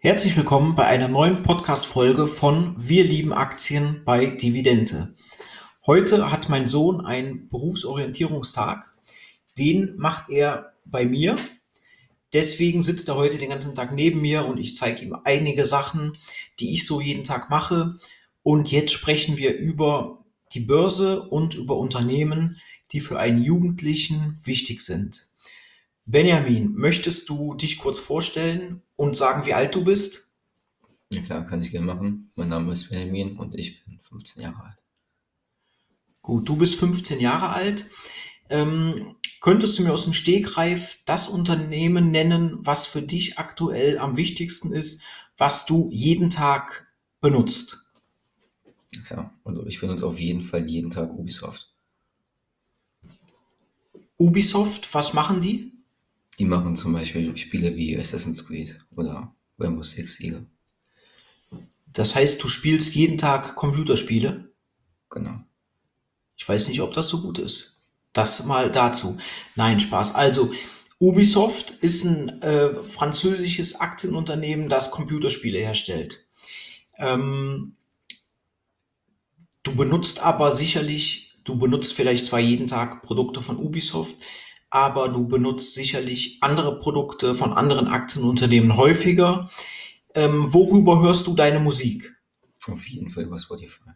Herzlich willkommen bei einer neuen Podcast-Folge von Wir lieben Aktien bei Dividende. Heute hat mein Sohn einen Berufsorientierungstag. Den macht er bei mir. Deswegen sitzt er heute den ganzen Tag neben mir und ich zeige ihm einige Sachen, die ich so jeden Tag mache. Und jetzt sprechen wir über die Börse und über Unternehmen, die für einen Jugendlichen wichtig sind. Benjamin, möchtest du dich kurz vorstellen und sagen, wie alt du bist? Ja klar, kann ich gerne machen. Mein Name ist Benjamin und ich bin 15 Jahre alt. Gut, du bist 15 Jahre alt. Ähm, könntest du mir aus dem Stegreif das Unternehmen nennen, was für dich aktuell am wichtigsten ist, was du jeden Tag benutzt? Ja, also ich benutze auf jeden Fall jeden Tag Ubisoft. Ubisoft, was machen die? Die machen zum Beispiel Spiele wie Assassin's Creed oder Rainbow Six Siege. Das heißt, du spielst jeden Tag Computerspiele? Genau. Ich weiß nicht, ob das so gut ist. Das mal dazu. Nein, Spaß. Also, Ubisoft ist ein äh, französisches Aktienunternehmen, das Computerspiele herstellt. Ähm, du benutzt aber sicherlich, du benutzt vielleicht zwar jeden Tag Produkte von Ubisoft, aber du benutzt sicherlich andere Produkte von anderen Aktienunternehmen häufiger. Ähm, worüber hörst du deine Musik? Auf jeden Fall über Spotify.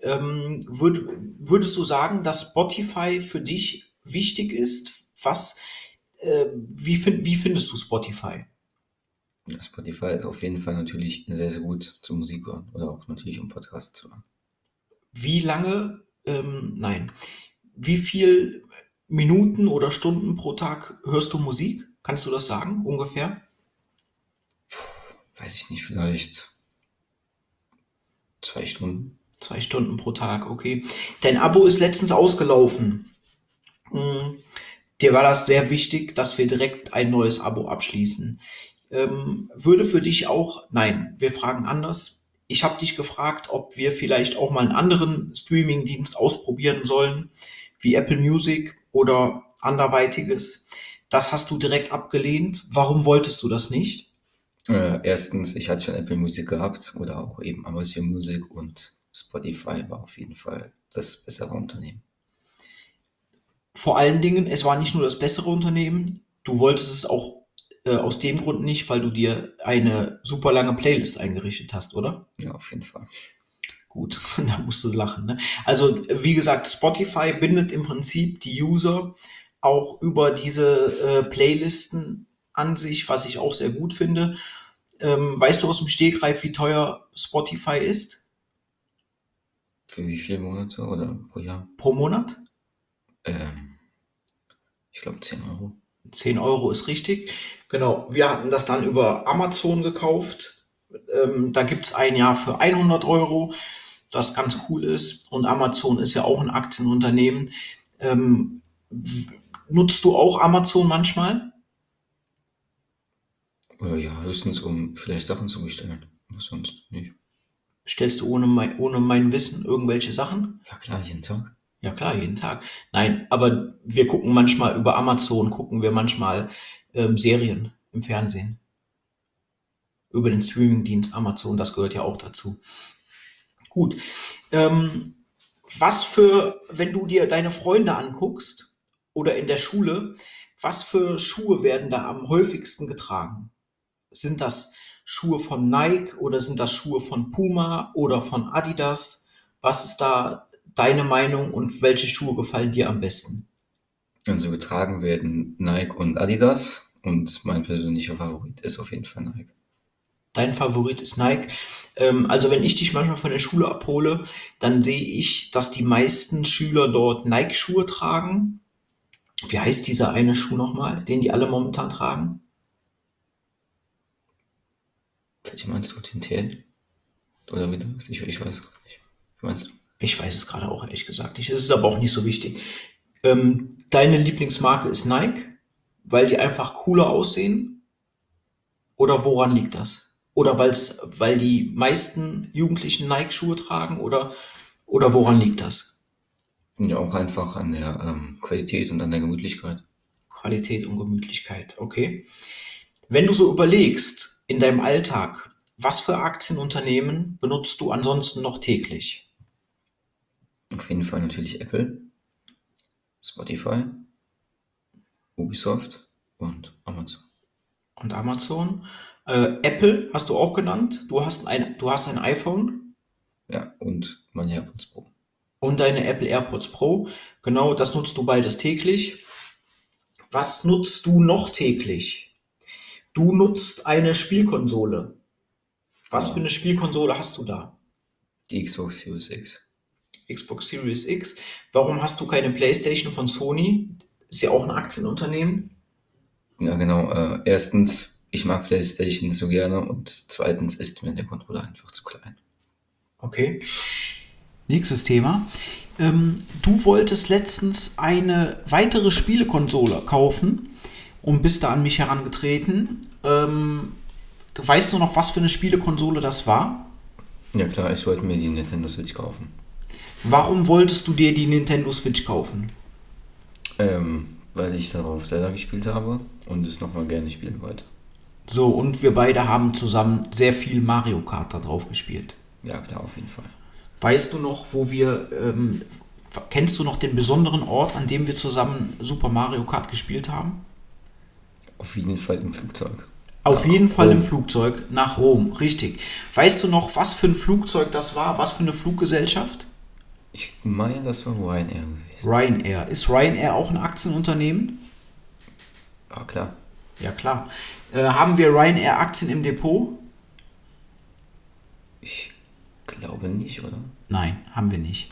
Ähm, würd, würdest du sagen, dass Spotify für dich wichtig ist? Was, äh, wie, find, wie findest du Spotify? Spotify ist auf jeden Fall natürlich sehr, sehr gut zum Musik hören oder auch natürlich um Podcasts zu hören. Wie lange, ähm, nein, wie viel Minuten oder Stunden pro Tag hörst du Musik? Kannst du das sagen, ungefähr? Weiß ich nicht, vielleicht zwei Stunden. Zwei Stunden pro Tag, okay. Dein Abo ist letztens ausgelaufen. Hm, dir war das sehr wichtig, dass wir direkt ein neues Abo abschließen. Ähm, würde für dich auch, nein, wir fragen anders. Ich habe dich gefragt, ob wir vielleicht auch mal einen anderen Streaming-Dienst ausprobieren sollen, wie Apple Music oder anderweitiges. Das hast du direkt abgelehnt. Warum wolltest du das nicht? Äh, erstens, ich hatte schon Apple Music gehabt oder auch eben Amazon Music und Spotify war auf jeden Fall das bessere Unternehmen. Vor allen Dingen, es war nicht nur das bessere Unternehmen, du wolltest es auch äh, aus dem Grund nicht, weil du dir eine super lange Playlist eingerichtet hast, oder? Ja, auf jeden Fall. Gut, da musst du lachen. Ne? Also wie gesagt, Spotify bindet im Prinzip die User auch über diese äh, Playlisten an sich, was ich auch sehr gut finde. Ähm, weißt du aus dem Stegreif, wie teuer Spotify ist? Für wie viele Monate oder pro Jahr? Pro Monat? Ähm, ich glaube 10 Euro. 10 Euro ist richtig. Genau, wir hatten das dann über Amazon gekauft. Ähm, da gibt's ein Jahr für 100 Euro das ganz cool ist. Und Amazon ist ja auch ein Aktienunternehmen. Ähm, nutzt du auch Amazon manchmal? Äh, ja, höchstens um vielleicht Sachen zu bestellen. Was sonst nicht. Stellst du ohne mein, ohne mein Wissen irgendwelche Sachen? Ja klar, jeden Tag. Ja klar, jeden Tag. Nein, aber wir gucken manchmal über Amazon, gucken wir manchmal ähm, Serien im Fernsehen. Über den Streamingdienst Amazon, das gehört ja auch dazu. Gut. Ähm, was für, wenn du dir deine Freunde anguckst oder in der Schule, was für Schuhe werden da am häufigsten getragen? Sind das Schuhe von Nike oder sind das Schuhe von Puma oder von Adidas? Was ist da deine Meinung und welche Schuhe gefallen dir am besten? Also getragen werden Nike und Adidas und mein persönlicher Favorit ist auf jeden Fall Nike. Dein Favorit ist Nike. Ähm, also wenn ich dich manchmal von der Schule abhole, dann sehe ich, dass die meisten Schüler dort Nike-Schuhe tragen. Wie heißt dieser eine Schuh nochmal, den die alle momentan tragen? Welche meinst du? Den TL? Oder wie das? Ich, ich weiß es nicht. Wie meinst du? Ich weiß es gerade auch ehrlich gesagt nicht. Es ist aber auch nicht so wichtig. Ähm, deine Lieblingsmarke ist Nike, weil die einfach cooler aussehen? Oder woran liegt das? Oder weil's, weil die meisten Jugendlichen Nike-Schuhe tragen? Oder, oder woran liegt das? Ja, auch einfach an der ähm, Qualität und an der Gemütlichkeit. Qualität und Gemütlichkeit, okay. Wenn du so überlegst, in deinem Alltag, was für Aktienunternehmen benutzt du ansonsten noch täglich? Auf jeden Fall natürlich Apple, Spotify, Ubisoft und Amazon. Und Amazon. Äh, Apple hast du auch genannt. Du hast ein, du hast ein iPhone Ja, und meine AirPods Pro. und deine Apple AirPods Pro. Genau, das nutzt du beides täglich. Was nutzt du noch täglich? Du nutzt eine Spielkonsole. Was für eine Spielkonsole hast du da? Die Xbox Series X. Xbox Series X. Warum hast du keine PlayStation von Sony? Ist ja auch ein Aktienunternehmen. Ja, genau. Äh, erstens, ich mag PlayStation so gerne und zweitens ist mir der Controller einfach zu klein. Okay. Nächstes Thema. Ähm, du wolltest letztens eine weitere Spielekonsole kaufen und bist da an mich herangetreten. Ähm, weißt du noch, was für eine Spielekonsole das war? Ja klar, ich wollte mir die Nintendo Switch kaufen. Warum wolltest du dir die Nintendo Switch kaufen? Ähm, weil ich darauf Zelda gespielt habe und es nochmal gerne spielen wollte. So, und wir beide haben zusammen sehr viel Mario Kart da drauf gespielt. Ja klar, auf jeden Fall. Weißt du noch, wo wir, ähm, kennst du noch den besonderen Ort, an dem wir zusammen Super Mario Kart gespielt haben? Auf jeden Fall im Flugzeug. Auf Nach jeden Fall Rom. im Flugzeug nach Rom, richtig. Weißt du noch, was für ein Flugzeug das war? Was für eine Fluggesellschaft? Ich meine, das war Ryanair gewesen. Ryanair. Ist Ryanair auch ein Aktienunternehmen? Ja klar. Ja, klar. Äh, haben wir Ryanair-Aktien im Depot? Ich glaube nicht, oder? Nein, haben wir nicht.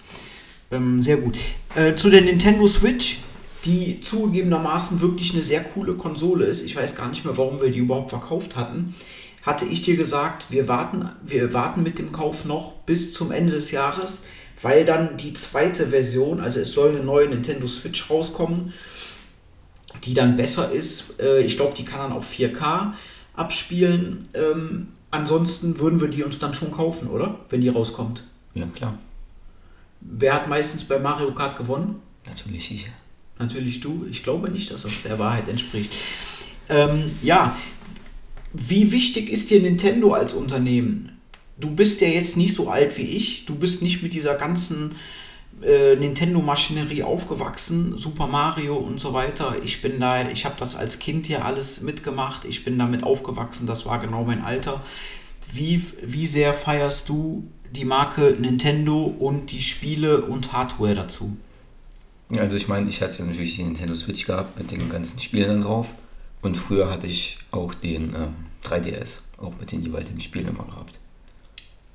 Ähm, sehr gut. Äh, zu der Nintendo Switch, die zugegebenermaßen wirklich eine sehr coole Konsole ist. Ich weiß gar nicht mehr, warum wir die überhaupt verkauft hatten. Hatte ich dir gesagt, wir warten, wir warten mit dem Kauf noch bis zum Ende des Jahres, weil dann die zweite Version, also es soll eine neue Nintendo Switch rauskommen, die dann besser ist. Äh, ich glaube, die kann dann auf 4K abspielen. Ähm, ansonsten würden wir die uns dann schon kaufen, oder? Wenn die rauskommt. Ja klar. Wer hat meistens bei Mario Kart gewonnen? Natürlich ich. Natürlich du. Ich glaube nicht, dass das der Wahrheit entspricht. Ähm, ja, wie wichtig ist dir Nintendo als Unternehmen? Du bist ja jetzt nicht so alt wie ich. Du bist nicht mit dieser ganzen äh, Nintendo-Maschinerie aufgewachsen, Super Mario und so weiter. Ich bin da, ich habe das als Kind ja alles mitgemacht. Ich bin damit aufgewachsen. Das war genau mein Alter. Wie, wie sehr feierst du die Marke Nintendo und die Spiele und Hardware dazu? Also ich meine, ich hatte natürlich die Nintendo Switch gehabt mit den ganzen Spielen drauf. Und früher hatte ich auch den ähm, 3DS, auch mit den jeweiligen Spielen immer gehabt.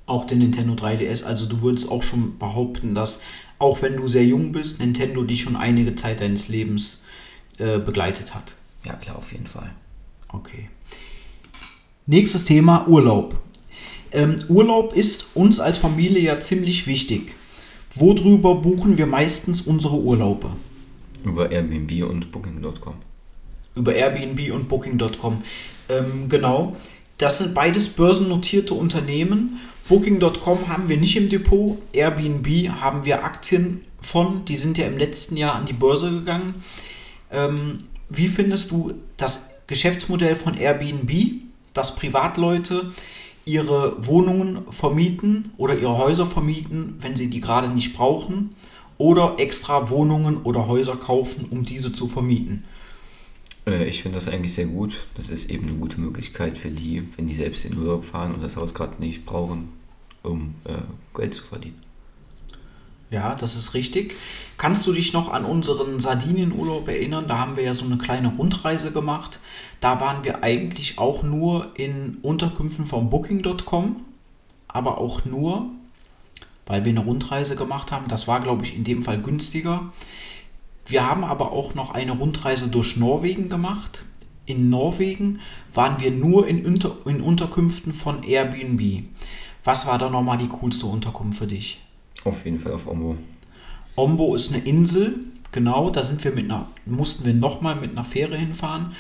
Auch den Nintendo 3DS. Also du würdest auch schon behaupten, dass auch wenn du sehr jung bist, Nintendo dich schon einige Zeit deines Lebens äh, begleitet hat. Ja klar, auf jeden Fall. Okay. Nächstes Thema Urlaub. Ähm, Urlaub ist uns als Familie ja ziemlich wichtig. Worüber buchen wir meistens unsere Urlaube? Über Airbnb und Booking.com. Über Airbnb und Booking.com. Ähm, genau. Das sind beides börsennotierte Unternehmen. Booking.com haben wir nicht im Depot. Airbnb haben wir Aktien von. Die sind ja im letzten Jahr an die Börse gegangen. Ähm, wie findest du das Geschäftsmodell von Airbnb, dass Privatleute ihre Wohnungen vermieten oder ihre Häuser vermieten, wenn sie die gerade nicht brauchen, oder extra Wohnungen oder Häuser kaufen, um diese zu vermieten? Äh, ich finde das eigentlich sehr gut. Das ist eben eine gute Möglichkeit für die, wenn die selbst in Urlaub fahren und das Haus gerade nicht brauchen, um äh, Geld zu verdienen. Ja, das ist richtig. Kannst du dich noch an unseren Sardinienurlaub erinnern? Da haben wir ja so eine kleine Rundreise gemacht. Da waren wir eigentlich auch nur in Unterkünften von Booking.com, aber auch nur, weil wir eine Rundreise gemacht haben. Das war, glaube ich, in dem Fall günstiger. Wir haben aber auch noch eine Rundreise durch Norwegen gemacht. In Norwegen waren wir nur in, Unter in Unterkünften von Airbnb. Was war da nochmal die coolste Unterkunft für dich? Auf jeden Fall auf Ombo. Ombo ist eine Insel, genau, da sind wir mit einer, mussten wir nochmal mit einer Fähre hinfahren.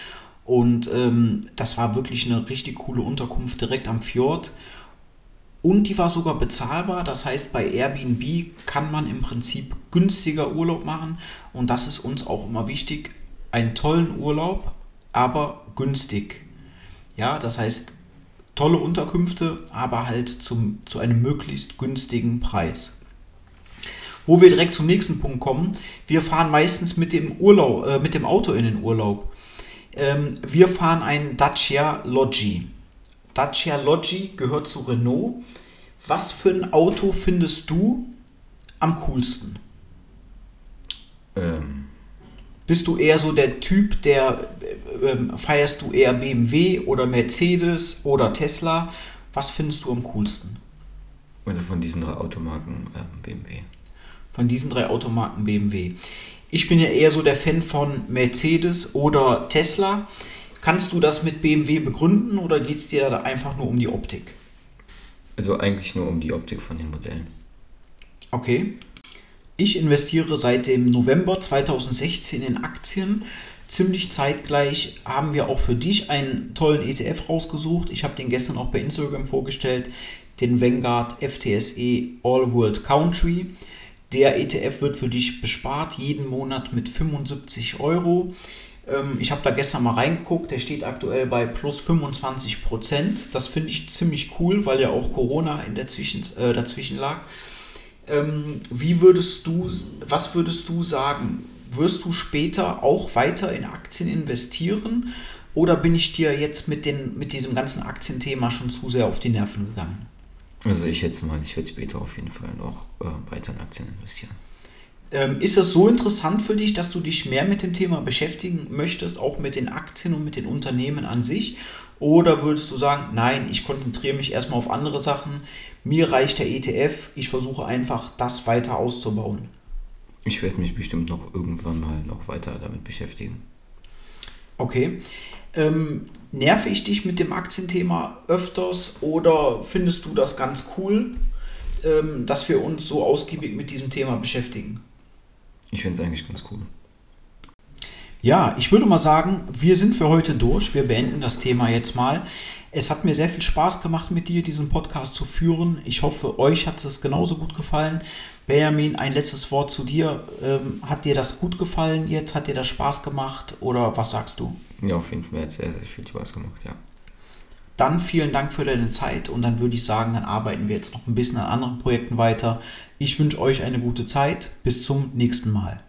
Und ähm, das war wirklich eine richtig coole Unterkunft direkt am Fjord. Und die war sogar bezahlbar. Das heißt, bei Airbnb kann man im Prinzip günstiger Urlaub machen. Und das ist uns auch immer wichtig. Einen tollen Urlaub, aber günstig. Ja, das heißt, tolle Unterkünfte, aber halt zum, zu einem möglichst günstigen Preis. Wo wir direkt zum nächsten Punkt kommen. Wir fahren meistens mit dem, Urlaub, äh, mit dem Auto in den Urlaub. Ähm, wir fahren einen Dacia Logi. Dacia Logi gehört zu Renault. Was für ein Auto findest du am coolsten? Ähm. Bist du eher so der Typ, der äh, äh, feierst du eher BMW oder Mercedes oder Tesla? Was findest du am coolsten? Also von diesen drei Automarken äh, BMW. Von diesen drei Automarken BMW. Ich bin ja eher so der Fan von Mercedes oder Tesla. Kannst du das mit BMW begründen oder geht es dir da einfach nur um die Optik? Also eigentlich nur um die Optik von den Modellen. Okay. Ich investiere seit dem November 2016 in Aktien. Ziemlich zeitgleich haben wir auch für dich einen tollen ETF rausgesucht. Ich habe den gestern auch bei Instagram vorgestellt, den Vanguard FTSE All World Country. Der ETF wird für dich bespart, jeden Monat mit 75 Euro. Ähm, ich habe da gestern mal reingeguckt, der steht aktuell bei plus 25 Prozent. Das finde ich ziemlich cool, weil ja auch Corona in der Zwischen, äh, dazwischen lag. Ähm, wie würdest du, was würdest du sagen? Wirst du später auch weiter in Aktien investieren? Oder bin ich dir jetzt mit, den, mit diesem ganzen Aktienthema schon zu sehr auf die Nerven gegangen? Also ich schätze mal, ich werde später auf jeden Fall noch äh, weiter in Aktien investieren. Ähm, ist es so interessant für dich, dass du dich mehr mit dem Thema beschäftigen möchtest, auch mit den Aktien und mit den Unternehmen an sich? Oder würdest du sagen, nein, ich konzentriere mich erstmal auf andere Sachen, mir reicht der ETF, ich versuche einfach das weiter auszubauen? Ich werde mich bestimmt noch irgendwann mal noch weiter damit beschäftigen. Okay. Ähm, nerve ich dich mit dem Aktienthema öfters oder findest du das ganz cool, ähm, dass wir uns so ausgiebig mit diesem Thema beschäftigen? Ich finde es eigentlich ganz cool. Ja, ich würde mal sagen, wir sind für heute durch. Wir beenden das Thema jetzt mal. Es hat mir sehr viel Spaß gemacht, mit dir diesen Podcast zu führen. Ich hoffe, euch hat es genauso gut gefallen. Benjamin, ein letztes Wort zu dir. Ähm, hat dir das gut gefallen jetzt? Hat dir das Spaß gemacht? Oder was sagst du? Ja, auf jeden Fall hat es sehr, sehr viel Spaß gemacht, ja. Dann vielen Dank für deine Zeit und dann würde ich sagen, dann arbeiten wir jetzt noch ein bisschen an anderen Projekten weiter. Ich wünsche euch eine gute Zeit. Bis zum nächsten Mal.